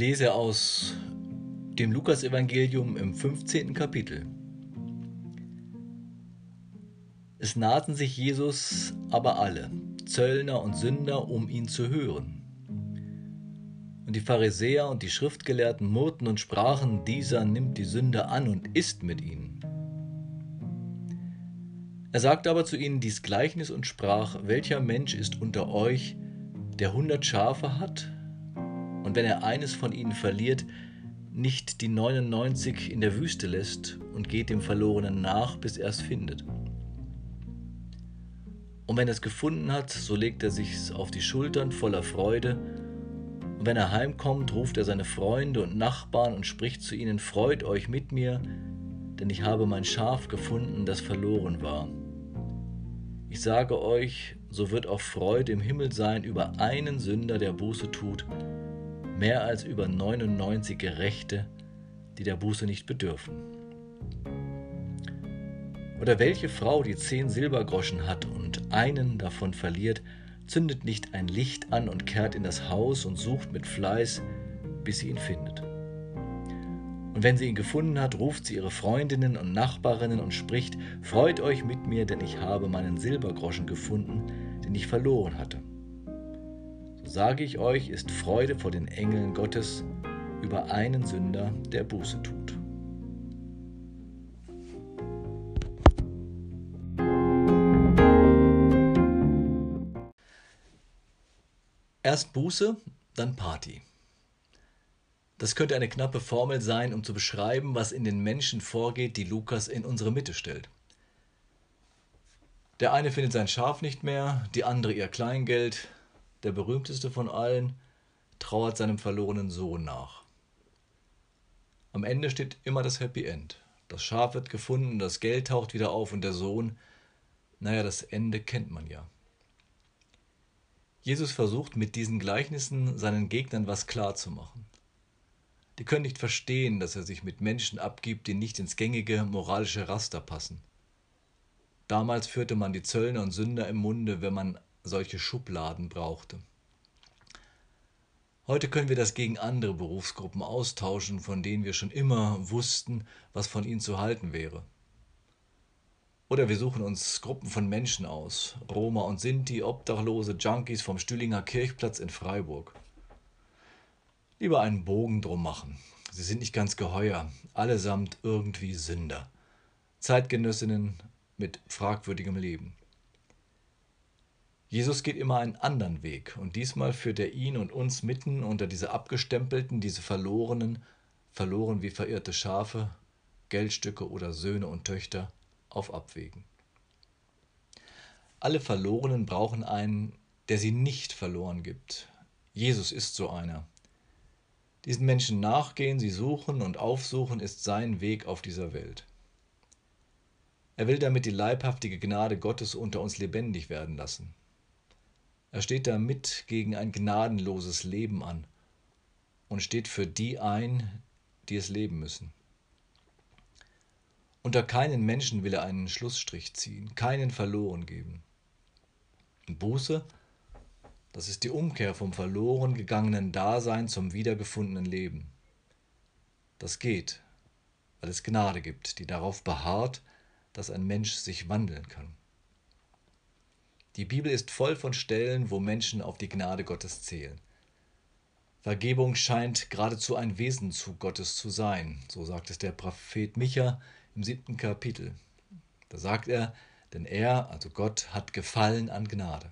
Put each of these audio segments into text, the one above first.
lese aus dem Lukasevangelium im 15. Kapitel. Es nahten sich Jesus aber alle, Zöllner und Sünder, um ihn zu hören. Und die Pharisäer und die Schriftgelehrten murrten und sprachen, dieser nimmt die Sünder an und isst mit ihnen. Er sagte aber zu ihnen dies Gleichnis und sprach, welcher Mensch ist unter euch, der hundert Schafe hat, und wenn er eines von ihnen verliert, nicht die 99 in der Wüste lässt und geht dem Verlorenen nach, bis er es findet. Und wenn er es gefunden hat, so legt er sich's auf die Schultern voller Freude. Und wenn er heimkommt, ruft er seine Freunde und Nachbarn und spricht zu ihnen, Freut euch mit mir, denn ich habe mein Schaf gefunden, das verloren war. Ich sage euch, so wird auch Freude im Himmel sein über einen Sünder, der Buße tut, mehr als über 99 Gerechte, die der Buße nicht bedürfen. Oder welche Frau, die zehn Silbergroschen hat und einen davon verliert, zündet nicht ein Licht an und kehrt in das Haus und sucht mit Fleiß, bis sie ihn findet. Und wenn sie ihn gefunden hat, ruft sie ihre Freundinnen und Nachbarinnen und spricht, Freut euch mit mir, denn ich habe meinen Silbergroschen gefunden, den ich verloren hatte sage ich euch, ist Freude vor den Engeln Gottes über einen Sünder, der Buße tut. Erst Buße, dann Party. Das könnte eine knappe Formel sein, um zu beschreiben, was in den Menschen vorgeht, die Lukas in unsere Mitte stellt. Der eine findet sein Schaf nicht mehr, die andere ihr Kleingeld, der berühmteste von allen, trauert seinem verlorenen Sohn nach. Am Ende steht immer das Happy End. Das Schaf wird gefunden, das Geld taucht wieder auf und der Sohn, naja, das Ende kennt man ja. Jesus versucht mit diesen Gleichnissen seinen Gegnern was klarzumachen. Die können nicht verstehen, dass er sich mit Menschen abgibt, die nicht ins gängige moralische Raster passen. Damals führte man die Zöllner und Sünder im Munde, wenn man solche Schubladen brauchte. Heute können wir das gegen andere Berufsgruppen austauschen, von denen wir schon immer wussten, was von ihnen zu halten wäre. Oder wir suchen uns Gruppen von Menschen aus, Roma und Sinti, Obdachlose, Junkies vom Stühlinger Kirchplatz in Freiburg. Lieber einen Bogen drum machen. Sie sind nicht ganz geheuer, allesamt irgendwie Sünder. Zeitgenössinnen mit fragwürdigem Leben. Jesus geht immer einen anderen Weg und diesmal führt er ihn und uns mitten unter diese abgestempelten, diese verlorenen, verloren wie verirrte Schafe, Geldstücke oder Söhne und Töchter auf Abwägen. Alle Verlorenen brauchen einen, der sie nicht verloren gibt. Jesus ist so einer. Diesen Menschen nachgehen, sie suchen und aufsuchen, ist sein Weg auf dieser Welt. Er will damit die leibhaftige Gnade Gottes unter uns lebendig werden lassen. Er steht damit gegen ein gnadenloses Leben an und steht für die ein, die es leben müssen. Unter keinen Menschen will er einen Schlussstrich ziehen, keinen verloren geben. Buße, das ist die Umkehr vom verloren gegangenen Dasein zum wiedergefundenen Leben. Das geht, weil es Gnade gibt, die darauf beharrt, dass ein Mensch sich wandeln kann. Die Bibel ist voll von Stellen, wo Menschen auf die Gnade Gottes zählen. Vergebung scheint geradezu ein Wesenzug Gottes zu sein, so sagt es der Prophet Micha im siebten Kapitel. Da sagt er, denn er, also Gott, hat Gefallen an Gnade.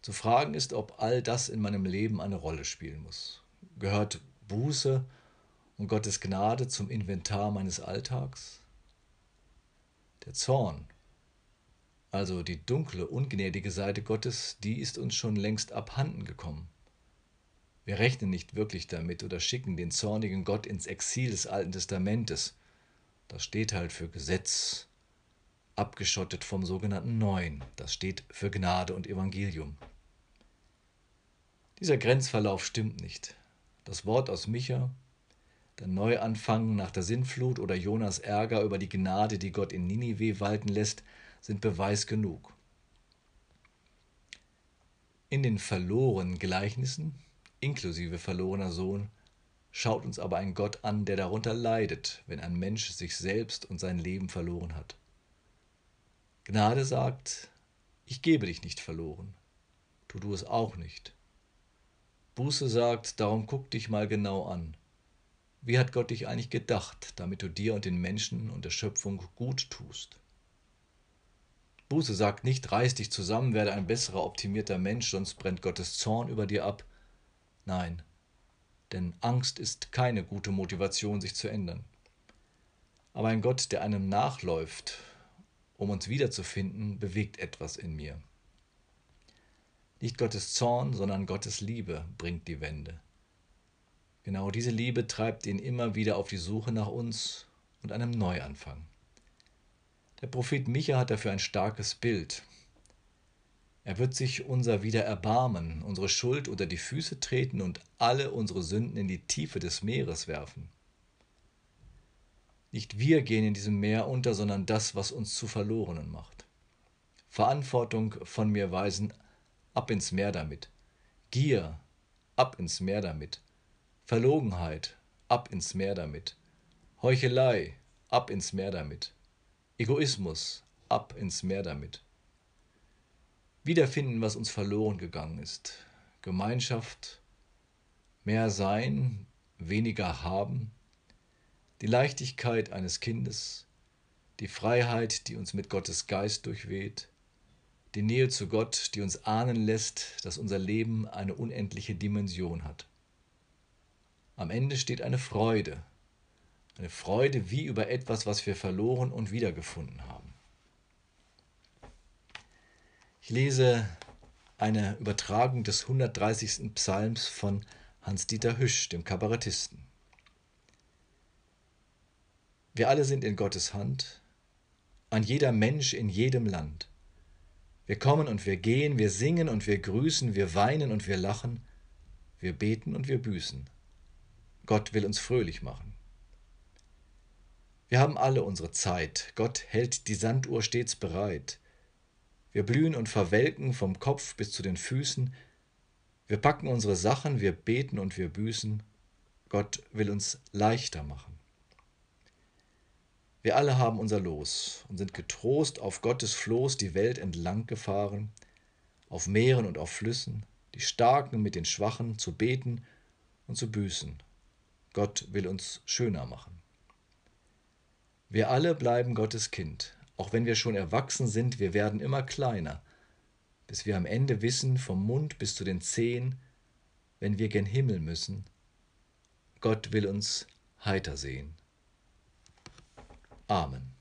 Zu fragen ist, ob all das in meinem Leben eine Rolle spielen muss. Gehört Buße und Gottes Gnade zum Inventar meines Alltags? Der Zorn also die dunkle, ungnädige Seite Gottes, die ist uns schon längst abhanden gekommen. Wir rechnen nicht wirklich damit oder schicken den zornigen Gott ins Exil des Alten Testamentes. Das steht halt für Gesetz, abgeschottet vom sogenannten Neuen. Das steht für Gnade und Evangelium. Dieser Grenzverlauf stimmt nicht. Das Wort aus Micha, der Neuanfang nach der Sintflut oder Jonas Ärger über die Gnade, die Gott in Ninive walten lässt, sind Beweis genug. In den verlorenen Gleichnissen, inklusive verlorener Sohn, schaut uns aber ein Gott an, der darunter leidet, wenn ein Mensch sich selbst und sein Leben verloren hat. Gnade sagt, ich gebe dich nicht verloren, tu du es auch nicht. Buße sagt, darum guck dich mal genau an. Wie hat Gott dich eigentlich gedacht, damit du dir und den Menschen und der Schöpfung gut tust? Buße sagt nicht, reiß dich zusammen, werde ein besserer, optimierter Mensch, sonst brennt Gottes Zorn über dir ab. Nein, denn Angst ist keine gute Motivation, sich zu ändern. Aber ein Gott, der einem nachläuft, um uns wiederzufinden, bewegt etwas in mir. Nicht Gottes Zorn, sondern Gottes Liebe bringt die Wende. Genau diese Liebe treibt ihn immer wieder auf die Suche nach uns und einem Neuanfang. Der Prophet Micha hat dafür ein starkes Bild. Er wird sich unser wieder erbarmen, unsere Schuld unter die Füße treten und alle unsere Sünden in die Tiefe des Meeres werfen. Nicht wir gehen in diesem Meer unter, sondern das, was uns zu Verlorenen macht. Verantwortung von mir weisen, ab ins Meer damit. Gier, ab ins Meer damit. Verlogenheit, ab ins Meer damit. Heuchelei, ab ins Meer damit. Egoismus, ab ins Meer damit. Wiederfinden, was uns verloren gegangen ist. Gemeinschaft, mehr sein, weniger haben, die Leichtigkeit eines Kindes, die Freiheit, die uns mit Gottes Geist durchweht, die Nähe zu Gott, die uns ahnen lässt, dass unser Leben eine unendliche Dimension hat. Am Ende steht eine Freude, eine Freude wie über etwas, was wir verloren und wiedergefunden haben. Ich lese eine Übertragung des 130. Psalms von Hans-Dieter Hüsch, dem Kabarettisten. Wir alle sind in Gottes Hand, ein jeder Mensch in jedem Land. Wir kommen und wir gehen, wir singen und wir grüßen, wir weinen und wir lachen, wir beten und wir büßen. Gott will uns fröhlich machen. Wir haben alle unsere Zeit. Gott hält die Sanduhr stets bereit. Wir blühen und verwelken vom Kopf bis zu den Füßen. Wir packen unsere Sachen, wir beten und wir büßen. Gott will uns leichter machen. Wir alle haben unser Los und sind getrost auf Gottes Floß die Welt entlang gefahren, auf Meeren und auf Flüssen, die Starken mit den Schwachen zu beten und zu büßen. Gott will uns schöner machen. Wir alle bleiben Gottes Kind. Auch wenn wir schon erwachsen sind, wir werden immer kleiner, bis wir am Ende wissen, vom Mund bis zu den Zehen, wenn wir gen Himmel müssen, Gott will uns heiter sehen. Amen.